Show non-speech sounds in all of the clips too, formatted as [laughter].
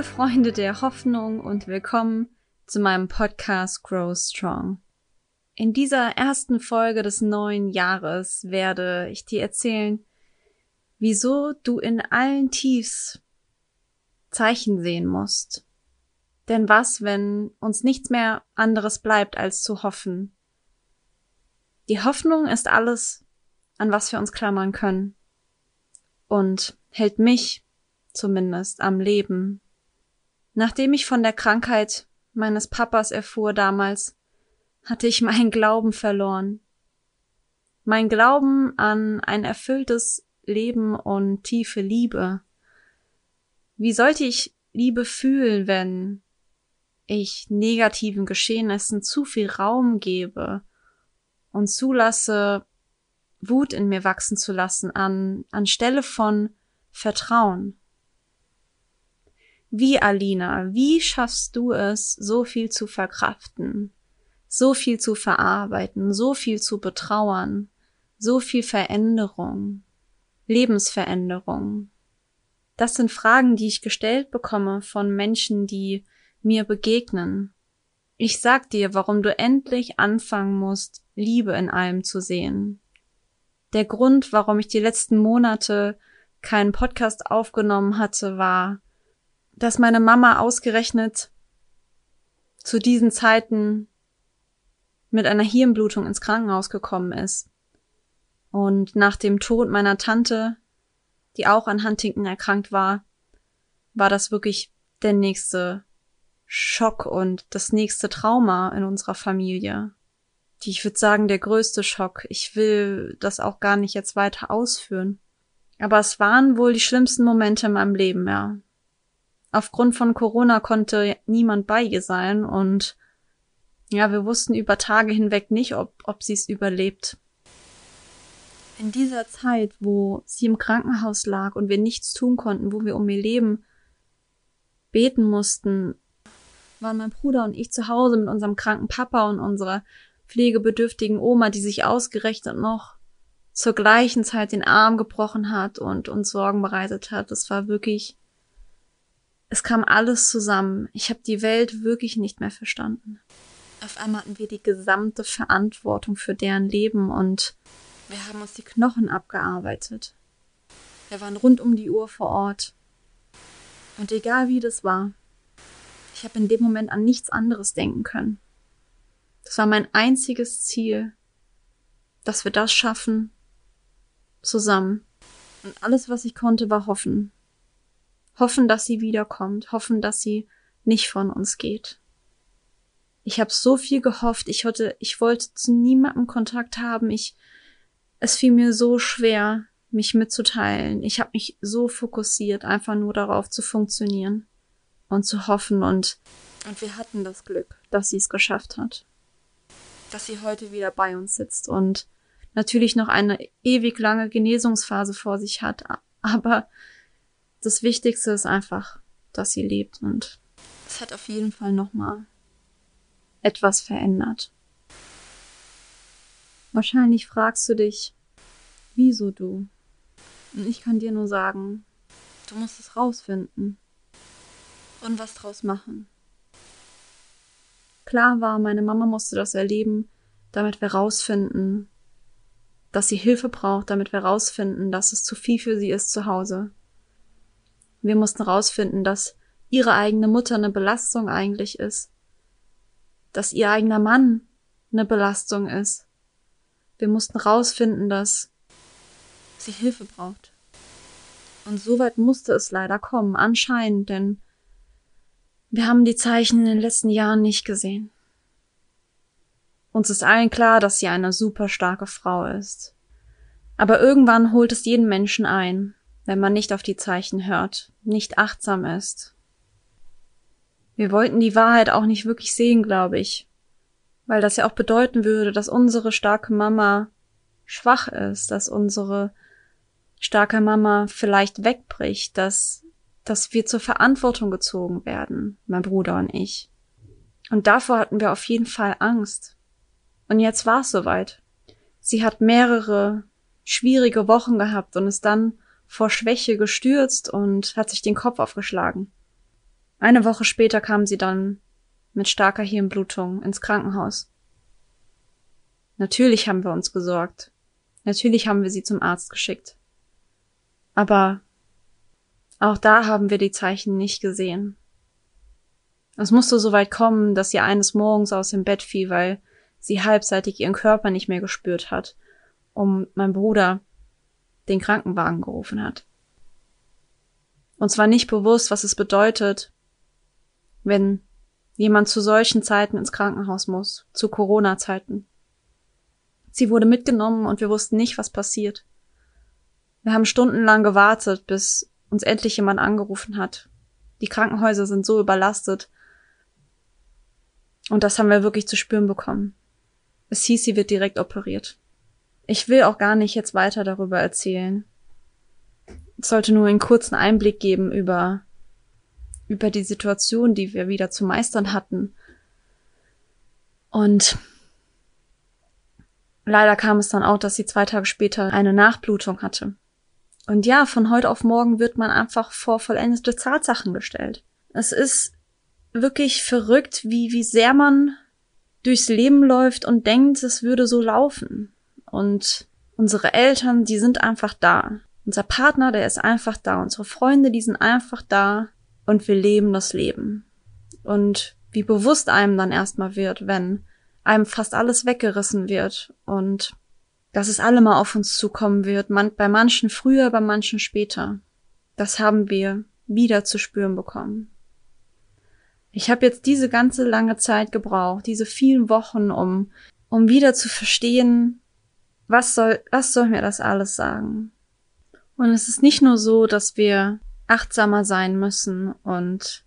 Liebe Freunde der Hoffnung und willkommen zu meinem Podcast Grow Strong. In dieser ersten Folge des neuen Jahres werde ich dir erzählen, wieso du in allen Tiefs Zeichen sehen musst. Denn was, wenn uns nichts mehr anderes bleibt, als zu hoffen? Die Hoffnung ist alles, an was wir uns klammern können. Und hält mich zumindest am Leben. Nachdem ich von der Krankheit meines Papas erfuhr damals, hatte ich meinen Glauben verloren. Mein Glauben an ein erfülltes Leben und tiefe Liebe. Wie sollte ich Liebe fühlen, wenn ich negativen Geschehnissen zu viel Raum gebe und zulasse, Wut in mir wachsen zu lassen an, anstelle von Vertrauen? Wie, Alina, wie schaffst du es, so viel zu verkraften, so viel zu verarbeiten, so viel zu betrauern, so viel Veränderung, Lebensveränderung? Das sind Fragen, die ich gestellt bekomme von Menschen, die mir begegnen. Ich sag dir, warum du endlich anfangen musst, Liebe in allem zu sehen. Der Grund, warum ich die letzten Monate keinen Podcast aufgenommen hatte, war, dass meine Mama ausgerechnet zu diesen Zeiten mit einer Hirnblutung ins Krankenhaus gekommen ist. Und nach dem Tod meiner Tante, die auch an Huntington erkrankt war, war das wirklich der nächste Schock und das nächste Trauma in unserer Familie. Die, ich würde sagen, der größte Schock. Ich will das auch gar nicht jetzt weiter ausführen. Aber es waren wohl die schlimmsten Momente in meinem Leben, ja aufgrund von Corona konnte niemand bei ihr sein und ja, wir wussten über Tage hinweg nicht, ob, ob sie es überlebt. In dieser Zeit, wo sie im Krankenhaus lag und wir nichts tun konnten, wo wir um ihr Leben beten mussten, waren mein Bruder und ich zu Hause mit unserem kranken Papa und unserer pflegebedürftigen Oma, die sich ausgerechnet noch zur gleichen Zeit den Arm gebrochen hat und uns Sorgen bereitet hat. Das war wirklich es kam alles zusammen. Ich habe die Welt wirklich nicht mehr verstanden. Auf einmal hatten wir die gesamte Verantwortung für deren Leben und wir haben uns die Knochen abgearbeitet. Wir waren rund um die Uhr vor Ort. Und egal wie das war, ich habe in dem Moment an nichts anderes denken können. Das war mein einziges Ziel, dass wir das schaffen, zusammen. Und alles, was ich konnte, war hoffen hoffen, dass sie wiederkommt, hoffen, dass sie nicht von uns geht. Ich habe so viel gehofft, ich hatte, ich wollte zu niemandem Kontakt haben, ich, es fiel mir so schwer, mich mitzuteilen. Ich habe mich so fokussiert, einfach nur darauf zu funktionieren und zu hoffen und und wir hatten das Glück, dass sie es geschafft hat, dass sie heute wieder bei uns sitzt und natürlich noch eine ewig lange Genesungsphase vor sich hat, aber das Wichtigste ist einfach, dass sie lebt und es hat auf jeden Fall nochmal etwas verändert. Wahrscheinlich fragst du dich, wieso du? Und ich kann dir nur sagen, du musst es rausfinden und was draus machen. Klar war, meine Mama musste das erleben, damit wir rausfinden, dass sie Hilfe braucht, damit wir rausfinden, dass es zu viel für sie ist zu Hause. Wir mussten rausfinden, dass ihre eigene Mutter eine Belastung eigentlich ist. Dass ihr eigener Mann eine Belastung ist. Wir mussten rausfinden, dass sie Hilfe braucht. Und so weit musste es leider kommen, anscheinend, denn wir haben die Zeichen in den letzten Jahren nicht gesehen. Uns ist allen klar, dass sie eine super starke Frau ist. Aber irgendwann holt es jeden Menschen ein, wenn man nicht auf die Zeichen hört, nicht achtsam ist. Wir wollten die Wahrheit auch nicht wirklich sehen, glaube ich, weil das ja auch bedeuten würde, dass unsere starke Mama schwach ist, dass unsere starke Mama vielleicht wegbricht, dass, dass wir zur Verantwortung gezogen werden, mein Bruder und ich. Und davor hatten wir auf jeden Fall Angst. Und jetzt war es soweit. Sie hat mehrere schwierige Wochen gehabt und ist dann vor Schwäche gestürzt und hat sich den Kopf aufgeschlagen. Eine Woche später kam sie dann mit starker Hirnblutung ins Krankenhaus. Natürlich haben wir uns gesorgt. Natürlich haben wir sie zum Arzt geschickt. Aber auch da haben wir die Zeichen nicht gesehen. Es musste so weit kommen, dass sie eines Morgens aus dem Bett fiel, weil sie halbseitig ihren Körper nicht mehr gespürt hat, um mein Bruder den Krankenwagen gerufen hat. Und zwar nicht bewusst, was es bedeutet, wenn jemand zu solchen Zeiten ins Krankenhaus muss, zu Corona-Zeiten. Sie wurde mitgenommen und wir wussten nicht, was passiert. Wir haben stundenlang gewartet, bis uns endlich jemand angerufen hat. Die Krankenhäuser sind so überlastet. Und das haben wir wirklich zu spüren bekommen. Es hieß, sie wird direkt operiert. Ich will auch gar nicht jetzt weiter darüber erzählen. Ich sollte nur einen kurzen Einblick geben über, über die Situation, die wir wieder zu meistern hatten. Und leider kam es dann auch, dass sie zwei Tage später eine Nachblutung hatte. Und ja, von heute auf morgen wird man einfach vor vollendete Tatsachen gestellt. Es ist wirklich verrückt, wie, wie sehr man durchs Leben läuft und denkt, es würde so laufen. Und unsere Eltern, die sind einfach da. Unser Partner, der ist einfach da. Unsere Freunde, die sind einfach da. Und wir leben das Leben. Und wie bewusst einem dann erstmal wird, wenn einem fast alles weggerissen wird und dass es alle mal auf uns zukommen wird, man, bei manchen früher, bei manchen später. Das haben wir wieder zu spüren bekommen. Ich habe jetzt diese ganze lange Zeit gebraucht, diese vielen Wochen, um, um wieder zu verstehen, was soll, was soll mir das alles sagen? Und es ist nicht nur so, dass wir achtsamer sein müssen und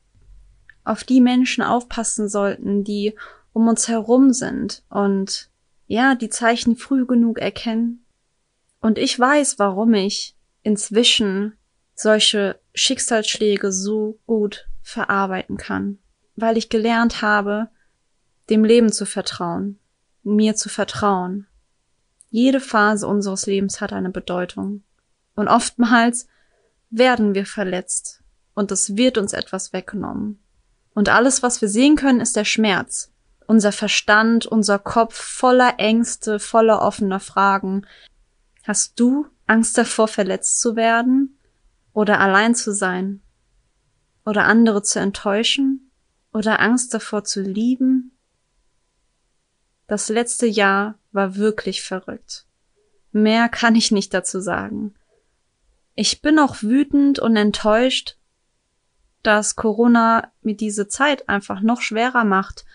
auf die Menschen aufpassen sollten, die um uns herum sind und ja, die Zeichen früh genug erkennen. Und ich weiß, warum ich inzwischen solche Schicksalsschläge so gut verarbeiten kann, weil ich gelernt habe, dem Leben zu vertrauen, mir zu vertrauen. Jede Phase unseres Lebens hat eine Bedeutung. Und oftmals werden wir verletzt und es wird uns etwas weggenommen. Und alles, was wir sehen können, ist der Schmerz unser Verstand, unser Kopf voller Ängste, voller offener Fragen. Hast du Angst davor, verletzt zu werden oder allein zu sein oder andere zu enttäuschen oder Angst davor zu lieben? Das letzte Jahr war wirklich verrückt. Mehr kann ich nicht dazu sagen. Ich bin auch wütend und enttäuscht, dass Corona mir diese Zeit einfach noch schwerer macht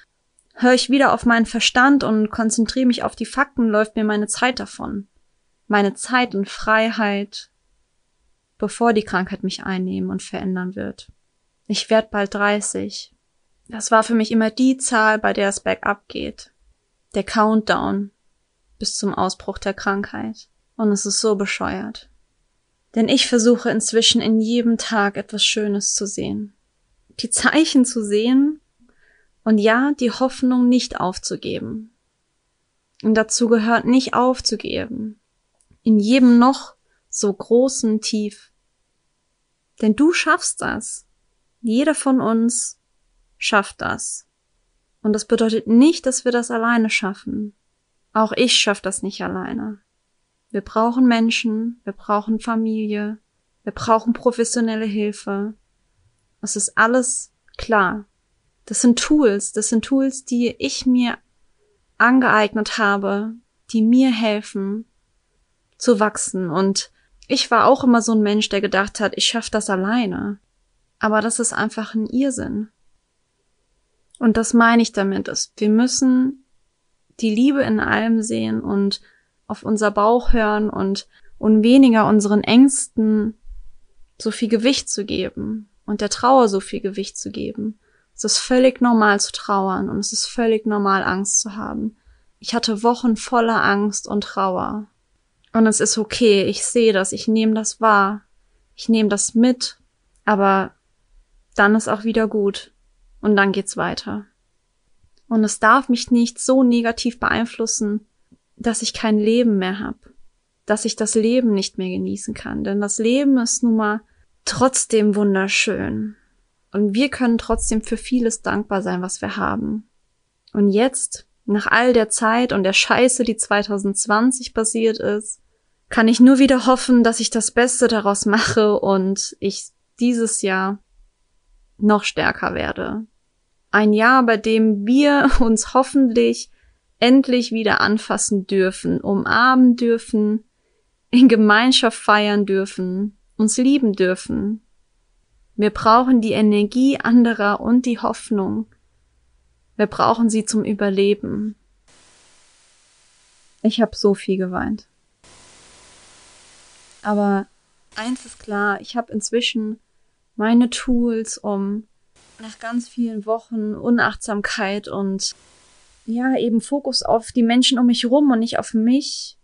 Höre ich wieder auf meinen Verstand und konzentriere mich auf die Fakten, läuft mir meine Zeit davon. Meine Zeit und Freiheit, bevor die Krankheit mich einnehmen und verändern wird. Ich werde bald 30. Das war für mich immer die Zahl, bei der es bergab geht. Der Countdown bis zum Ausbruch der Krankheit. Und es ist so bescheuert. Denn ich versuche inzwischen in jedem Tag etwas Schönes zu sehen. Die Zeichen zu sehen, und ja, die Hoffnung nicht aufzugeben. Und dazu gehört nicht aufzugeben. In jedem noch so großen Tief. Denn du schaffst das. Jeder von uns schafft das. Und das bedeutet nicht, dass wir das alleine schaffen. Auch ich schaffe das nicht alleine. Wir brauchen Menschen, wir brauchen Familie, wir brauchen professionelle Hilfe. Es ist alles klar. Das sind Tools, das sind Tools, die ich mir angeeignet habe, die mir helfen zu wachsen. Und ich war auch immer so ein Mensch, der gedacht hat, ich schaffe das alleine. Aber das ist einfach ein Irrsinn. Und das meine ich damit, dass wir müssen die Liebe in allem sehen und auf unser Bauch hören und, und weniger unseren Ängsten so viel Gewicht zu geben und der Trauer so viel Gewicht zu geben. Es ist völlig normal zu trauern und es ist völlig normal, Angst zu haben. Ich hatte Wochen voller Angst und Trauer. Und es ist okay, ich sehe das, ich nehme das wahr, ich nehme das mit, aber dann ist auch wieder gut und dann geht's weiter. Und es darf mich nicht so negativ beeinflussen, dass ich kein Leben mehr habe, dass ich das Leben nicht mehr genießen kann, denn das Leben ist nun mal trotzdem wunderschön. Und wir können trotzdem für vieles dankbar sein, was wir haben. Und jetzt, nach all der Zeit und der Scheiße, die 2020 passiert ist, kann ich nur wieder hoffen, dass ich das Beste daraus mache und ich dieses Jahr noch stärker werde. Ein Jahr, bei dem wir [laughs] uns hoffentlich endlich wieder anfassen dürfen, umarmen dürfen, in Gemeinschaft feiern dürfen, uns lieben dürfen. Wir brauchen die Energie anderer und die Hoffnung. Wir brauchen sie zum Überleben. Ich habe so viel geweint. Aber eins ist klar, ich habe inzwischen meine Tools, um nach ganz vielen Wochen Unachtsamkeit und ja, eben Fokus auf die Menschen um mich rum und nicht auf mich,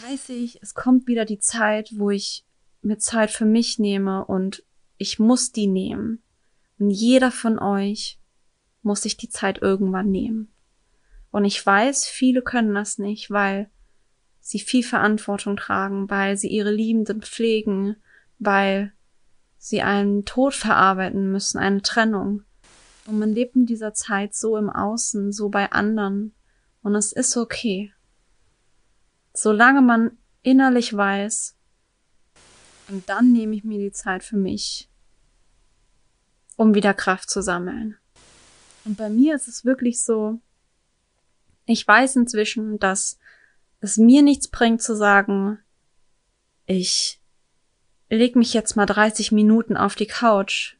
weiß ich, es kommt wieder die Zeit, wo ich mir Zeit für mich nehme und ich muss die nehmen. Und jeder von euch muss sich die Zeit irgendwann nehmen. Und ich weiß, viele können das nicht, weil sie viel Verantwortung tragen, weil sie ihre Liebenden pflegen, weil sie einen Tod verarbeiten müssen, eine Trennung. Und man lebt in dieser Zeit so im Außen, so bei anderen. Und es ist okay. Solange man innerlich weiß, und dann nehme ich mir die Zeit für mich, um wieder Kraft zu sammeln. Und bei mir ist es wirklich so, ich weiß inzwischen, dass es mir nichts bringt zu sagen, ich leg mich jetzt mal 30 Minuten auf die Couch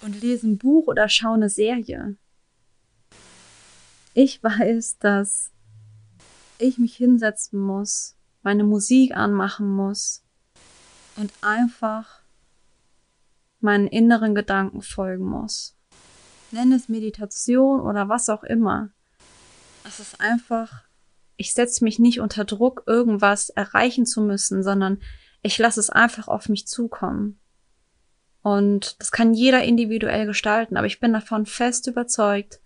und lese ein Buch oder schaue eine Serie. Ich weiß, dass ich mich hinsetzen muss, meine Musik anmachen muss und einfach meinen inneren Gedanken folgen muss. Nenn es Meditation oder was auch immer. Es ist einfach, ich setze mich nicht unter Druck, irgendwas erreichen zu müssen, sondern ich lasse es einfach auf mich zukommen. Und das kann jeder individuell gestalten, aber ich bin davon fest überzeugt,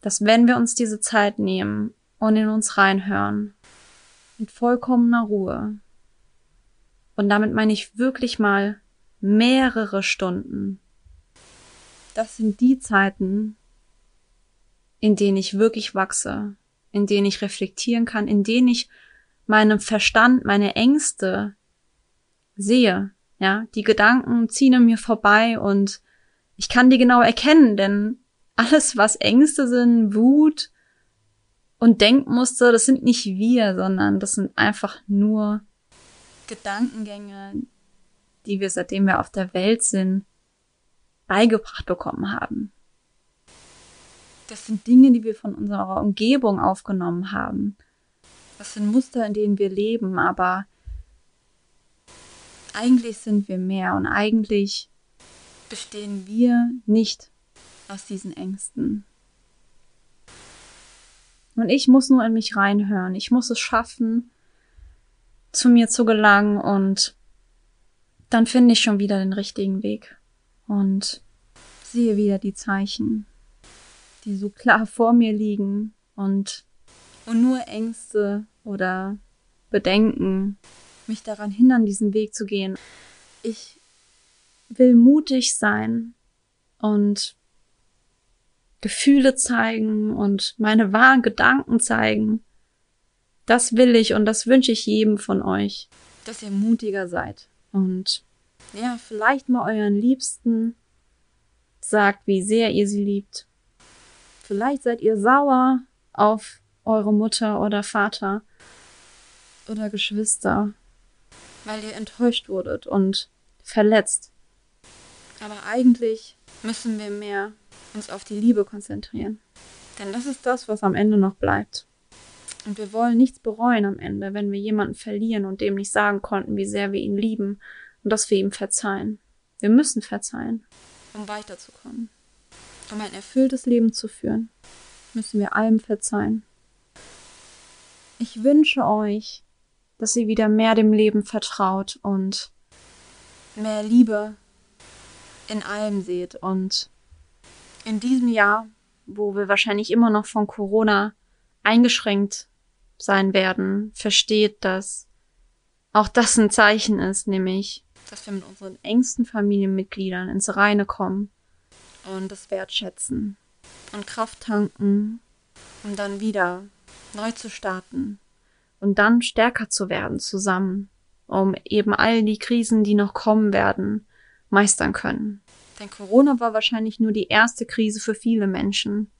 dass wenn wir uns diese Zeit nehmen und in uns reinhören, mit vollkommener Ruhe, und damit meine ich wirklich mal mehrere Stunden, das sind die Zeiten, in denen ich wirklich wachse, in denen ich reflektieren kann, in denen ich meinem Verstand, meine Ängste sehe. Ja, die Gedanken ziehen an mir vorbei und ich kann die genau erkennen, denn alles, was Ängste sind, Wut und Denkmuster, das sind nicht wir, sondern das sind einfach nur Gedankengänge, die wir seitdem wir auf der Welt sind, beigebracht bekommen haben. Das sind Dinge, die wir von unserer Umgebung aufgenommen haben. Das sind Muster, in denen wir leben, aber eigentlich sind wir mehr und eigentlich bestehen wir nicht aus diesen Ängsten. Und ich muss nur in mich reinhören. Ich muss es schaffen, zu mir zu gelangen und dann finde ich schon wieder den richtigen Weg und sehe wieder die Zeichen, die so klar vor mir liegen und, und nur Ängste oder Bedenken mich daran hindern, diesen Weg zu gehen. Ich will mutig sein und Gefühle zeigen und meine wahren Gedanken zeigen. Das will ich und das wünsche ich jedem von euch, dass ihr mutiger seid und ja, vielleicht mal euren Liebsten sagt, wie sehr ihr sie liebt. Vielleicht seid ihr sauer auf eure Mutter oder Vater oder Geschwister weil ihr enttäuscht wurdet und verletzt. Aber eigentlich müssen wir mehr uns auf die Liebe konzentrieren. Denn das ist das, was am Ende noch bleibt. Und wir wollen nichts bereuen am Ende, wenn wir jemanden verlieren und dem nicht sagen konnten, wie sehr wir ihn lieben und dass wir ihm verzeihen. Wir müssen verzeihen, um weiterzukommen. Um ein erfülltes Leben zu führen, müssen wir allem verzeihen. Ich wünsche euch, dass sie wieder mehr dem Leben vertraut und mehr Liebe in allem seht. Und in diesem Jahr, wo wir wahrscheinlich immer noch von Corona eingeschränkt sein werden, versteht, dass auch das ein Zeichen ist, nämlich, dass wir mit unseren engsten Familienmitgliedern ins Reine kommen und das wertschätzen und Kraft tanken, um dann wieder neu zu starten und dann stärker zu werden zusammen, um eben all die Krisen, die noch kommen werden, meistern können. Denn Corona war wahrscheinlich nur die erste Krise für viele Menschen.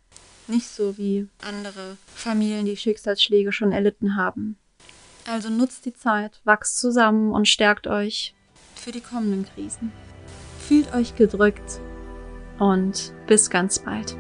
Nicht so wie andere Familien, die Schicksalsschläge schon erlitten haben. Also nutzt die Zeit, wachst zusammen und stärkt euch für die kommenden Krisen. Fühlt euch gedrückt und bis ganz bald.